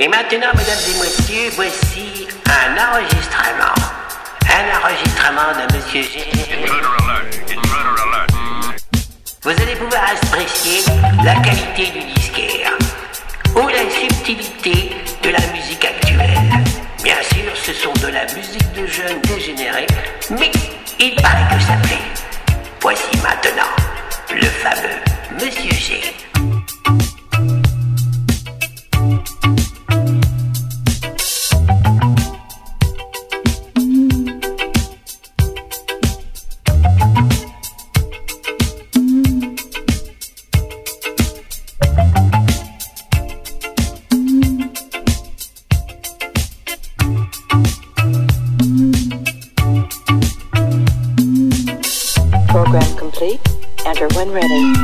Et maintenant, mesdames et messieurs, voici un enregistrement. Un enregistrement de Monsieur G. Vous allez pouvoir apprécier la qualité du disquaire ou la subtilité de la musique actuelle. Bien sûr, ce sont de la musique de jeunes dégénérés, mais il paraît que ça plaît. Voici maintenant le fameux Monsieur G. ready.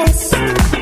Yes.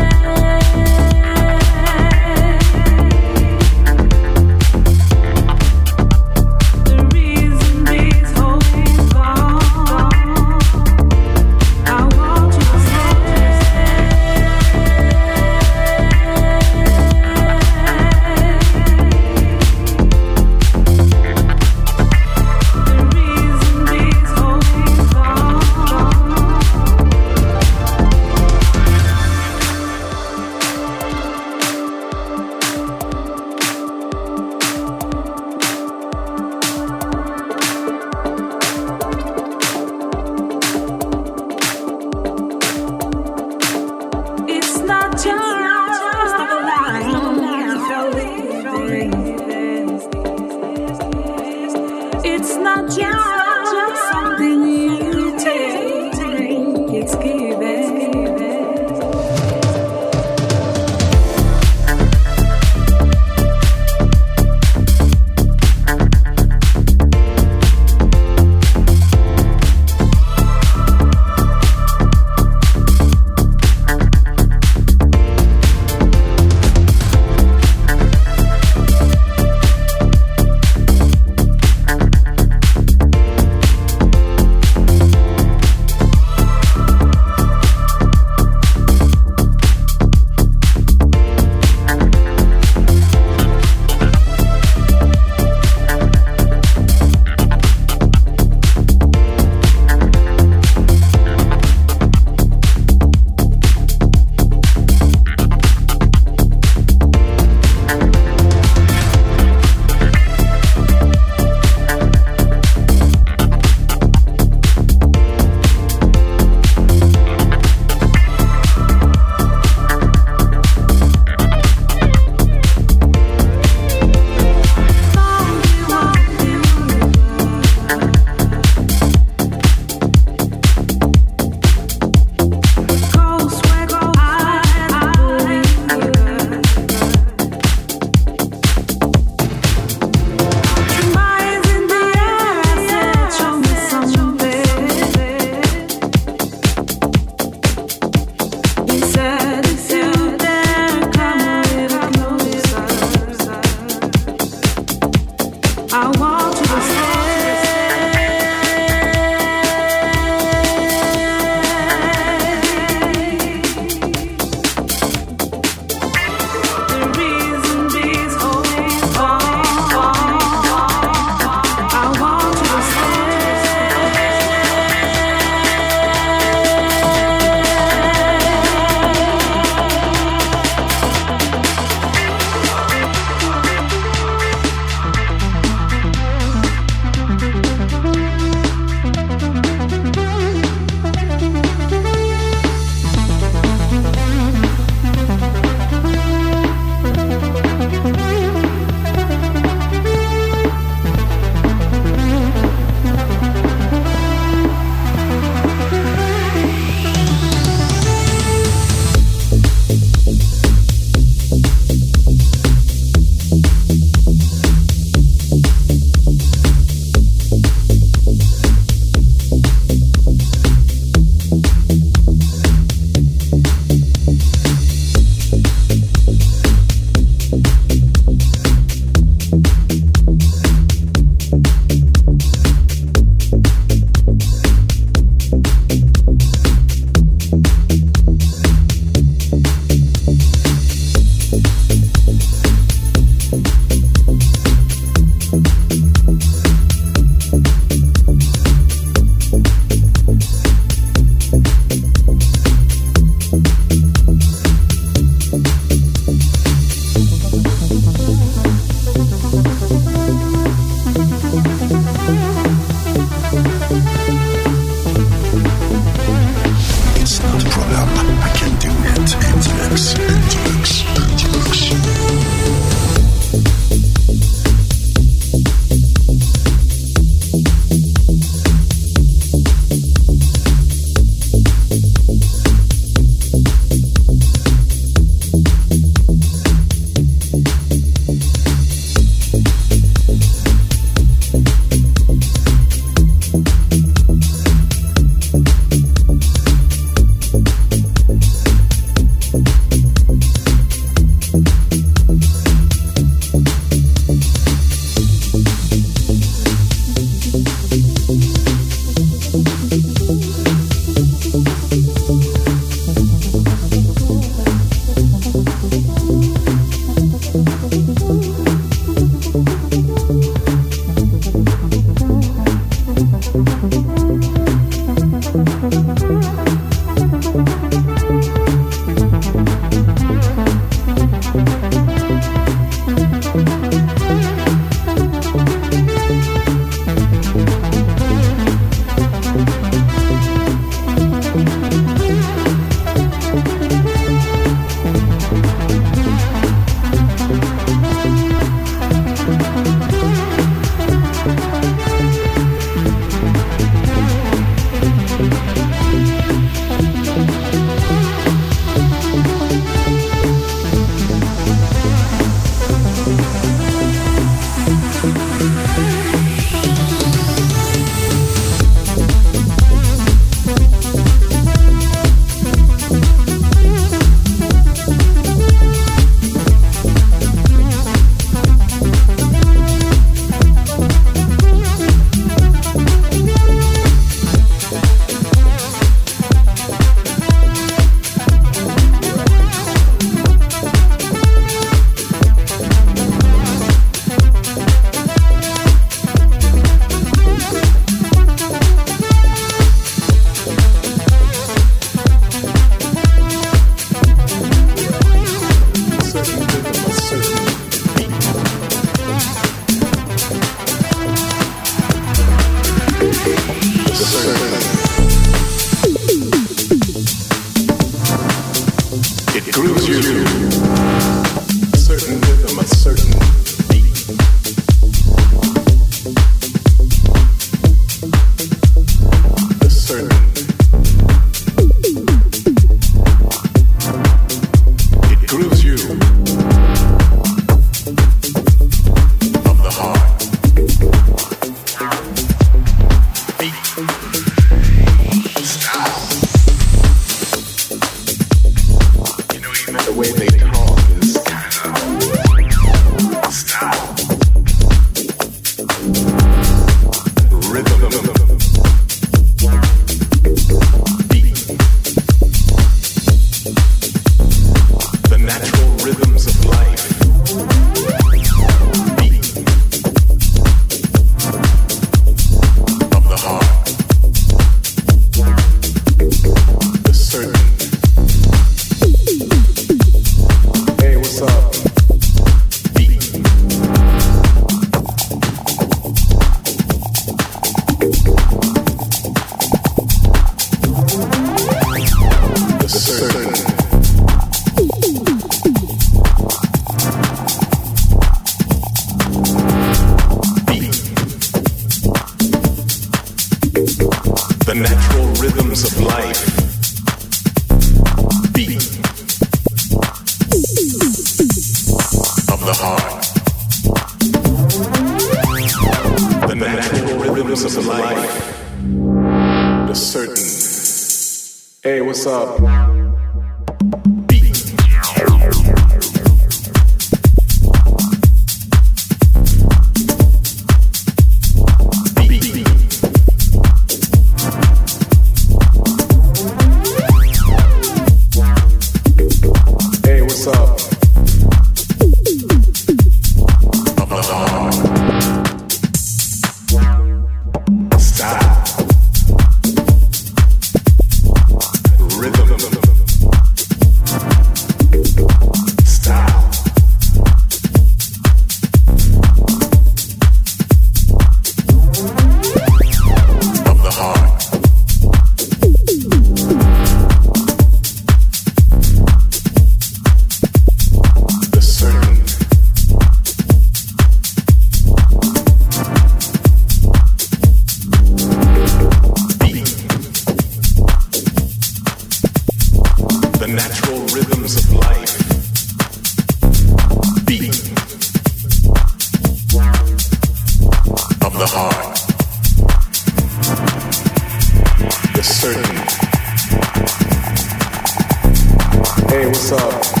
Hey, what's up?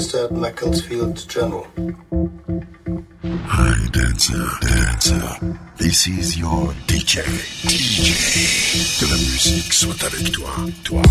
Specialist at Macclesfield General. Hi, dancer, dancer. This is your DJ. DJ. Que la musique soit avec toi, toi.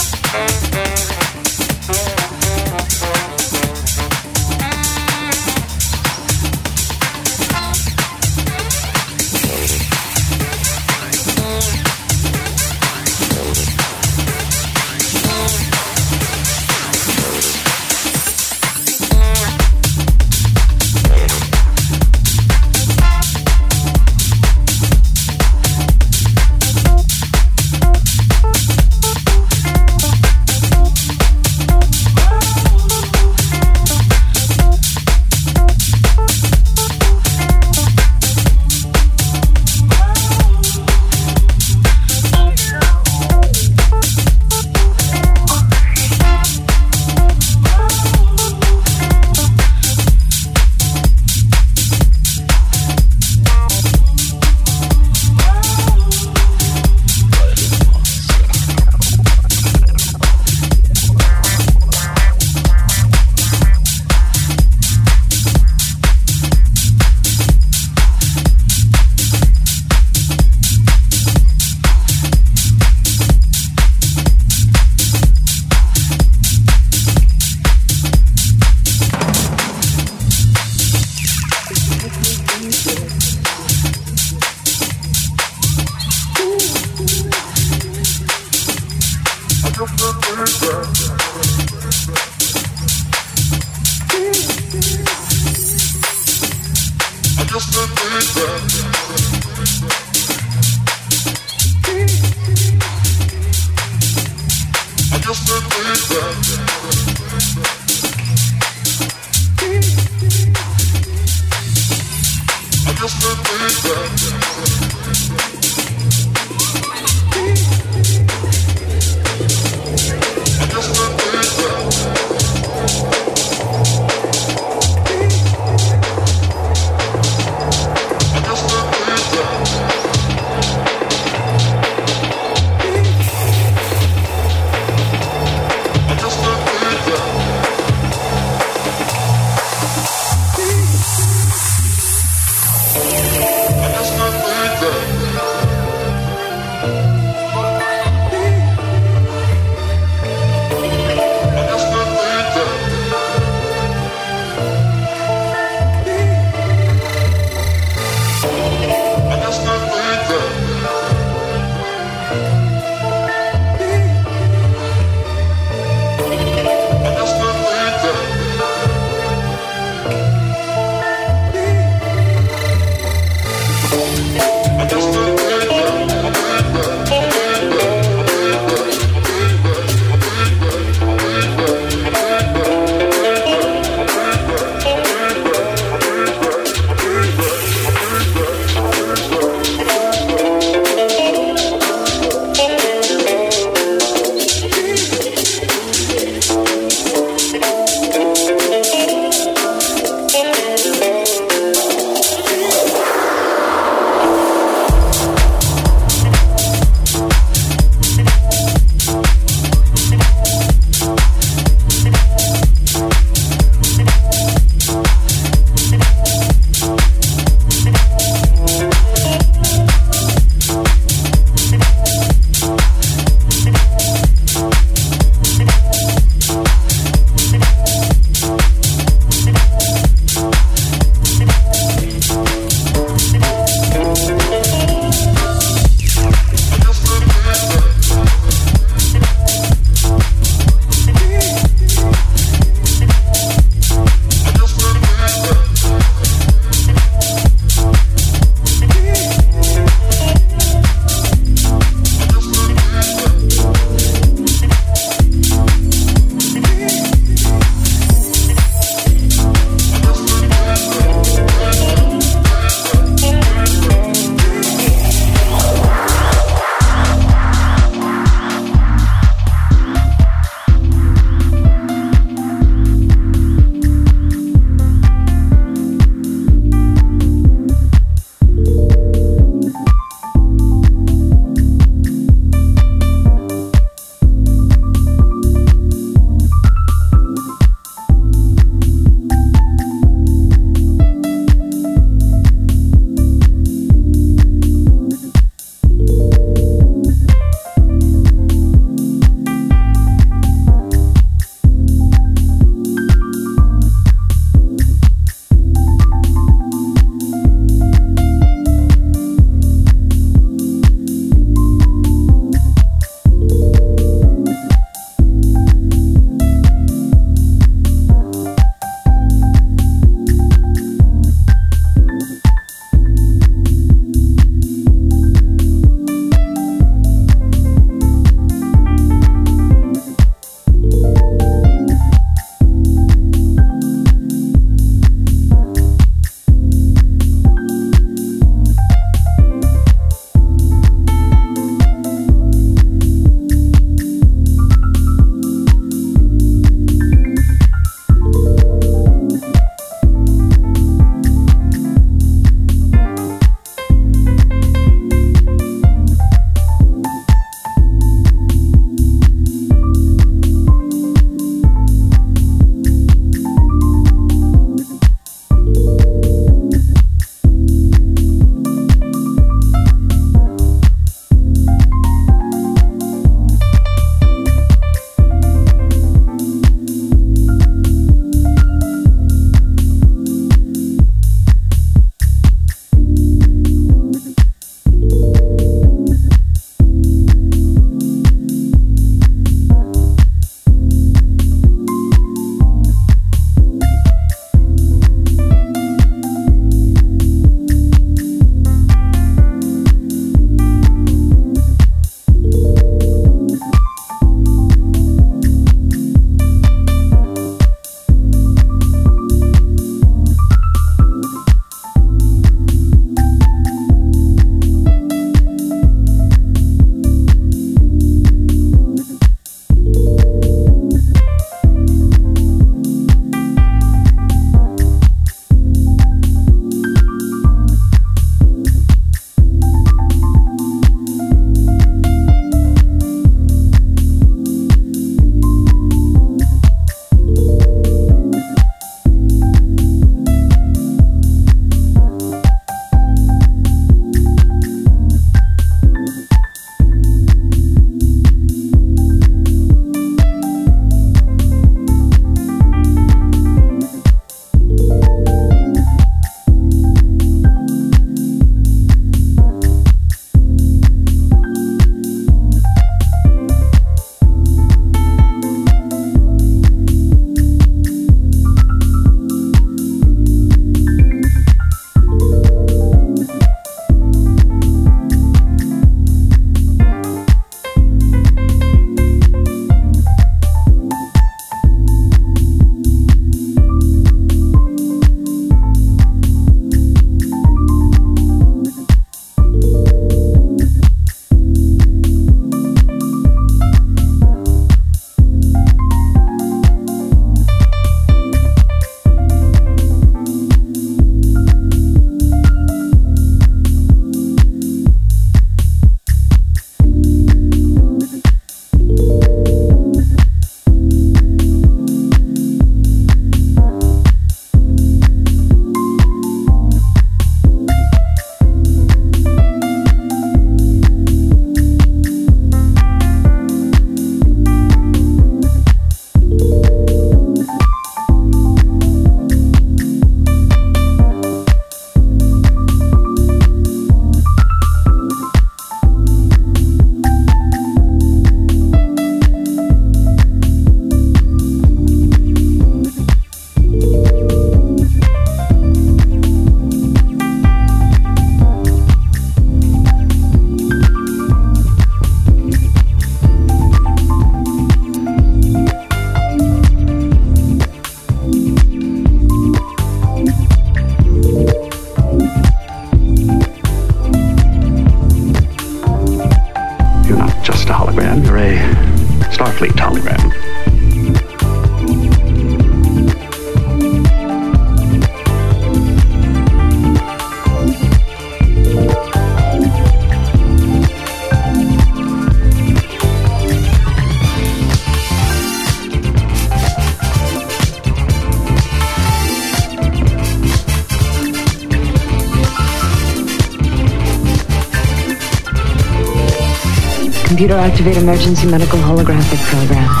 Activate emergency medical holographic program.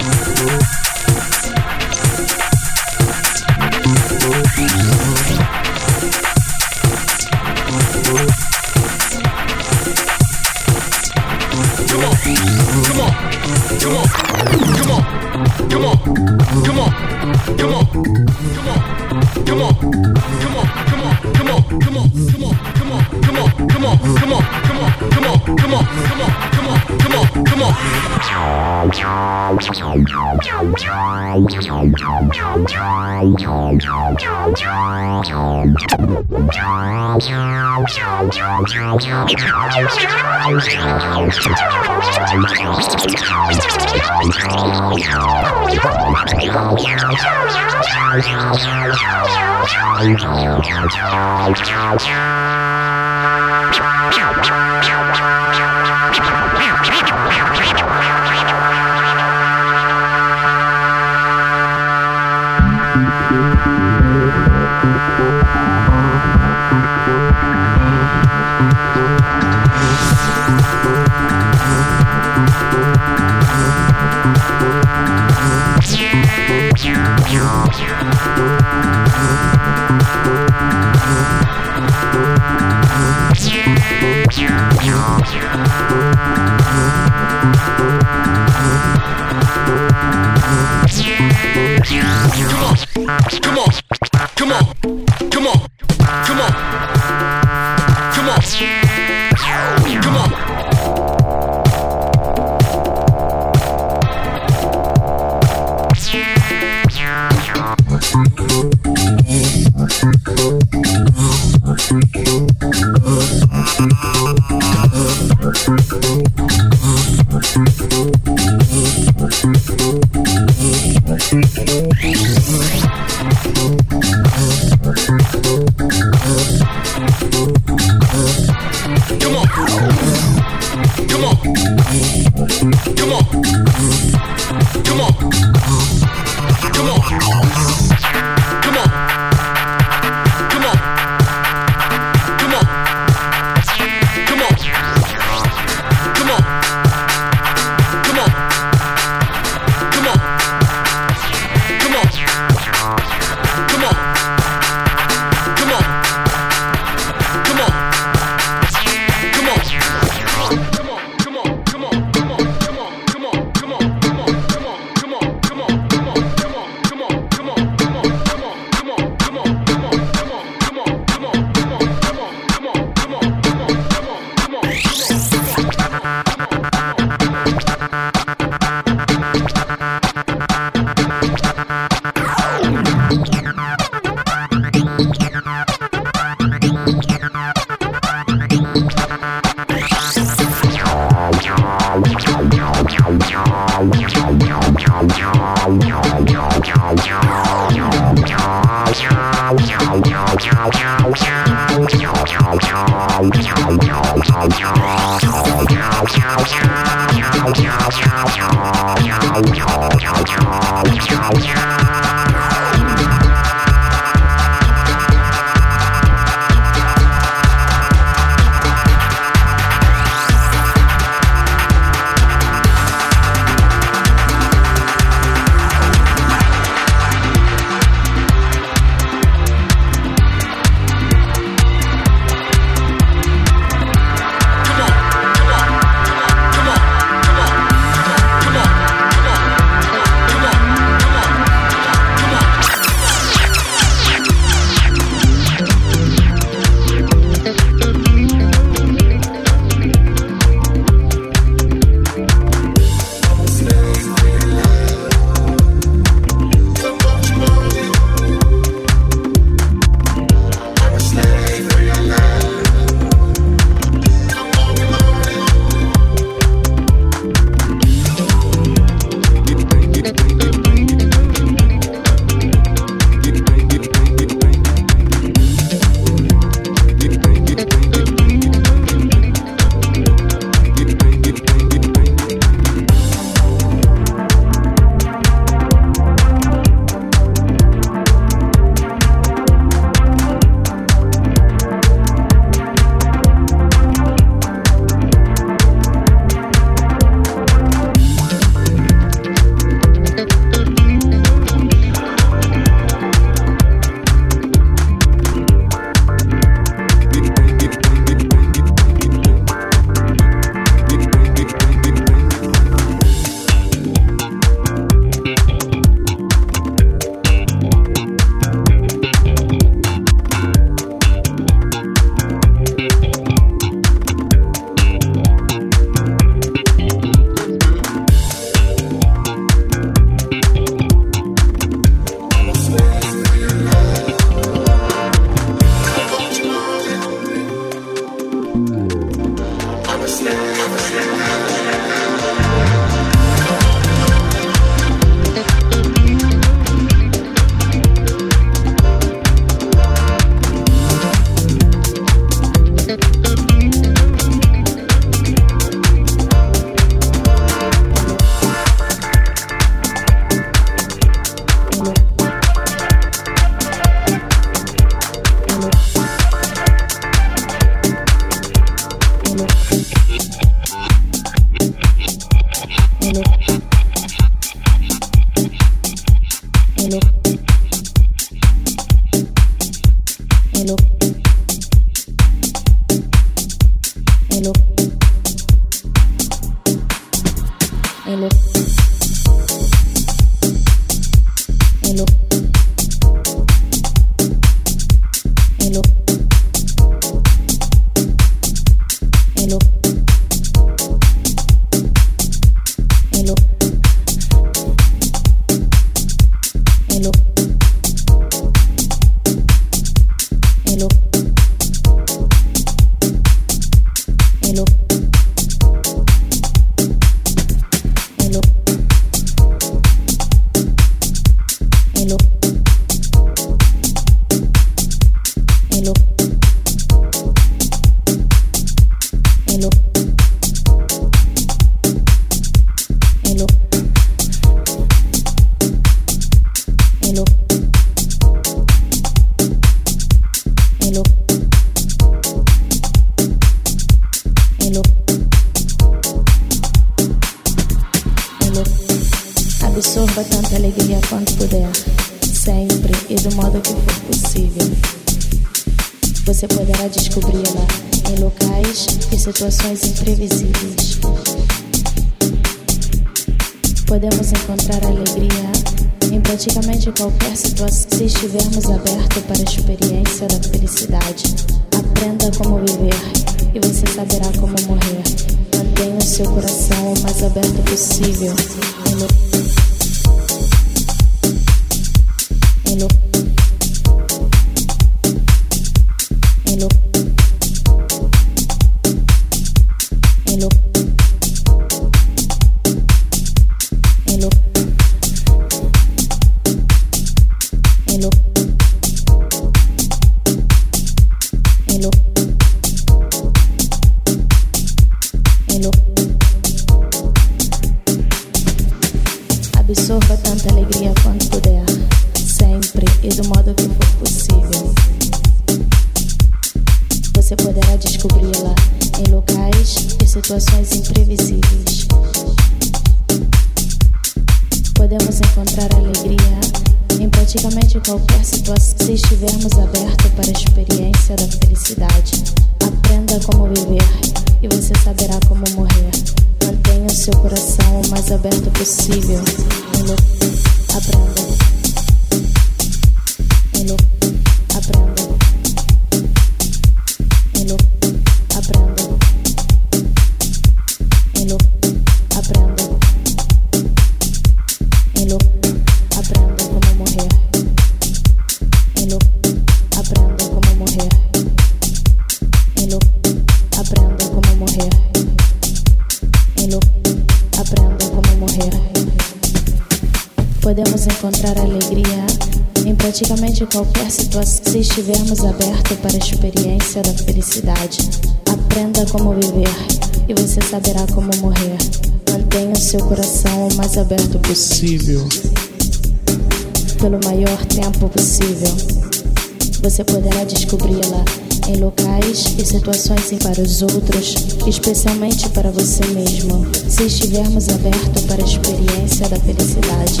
Você poderá descobri-la em locais e situações sem para os outros, especialmente para você mesmo, se estivermos abertos para a experiência da felicidade.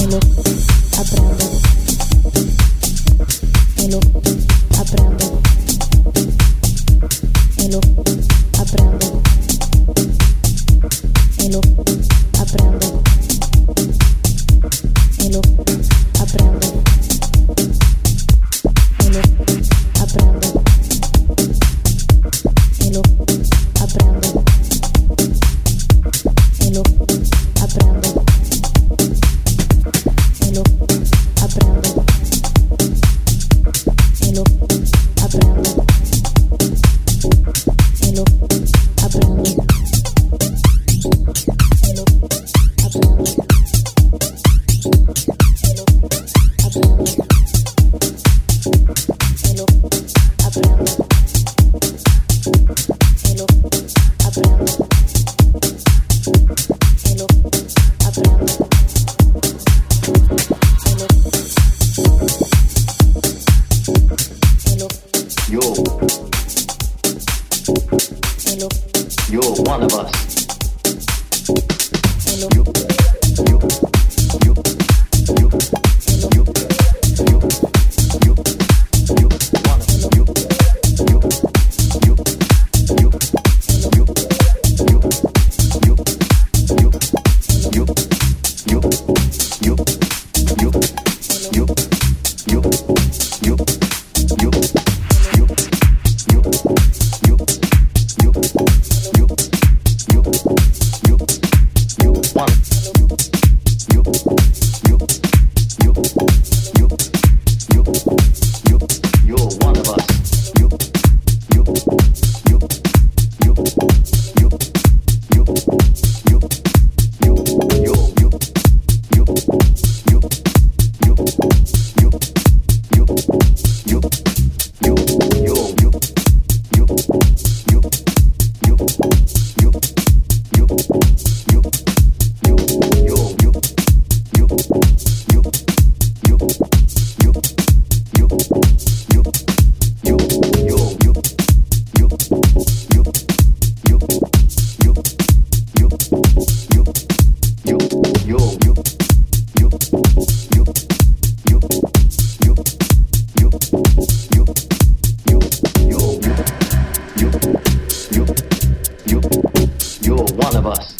Em lo... Aprenda. Em lo... of us.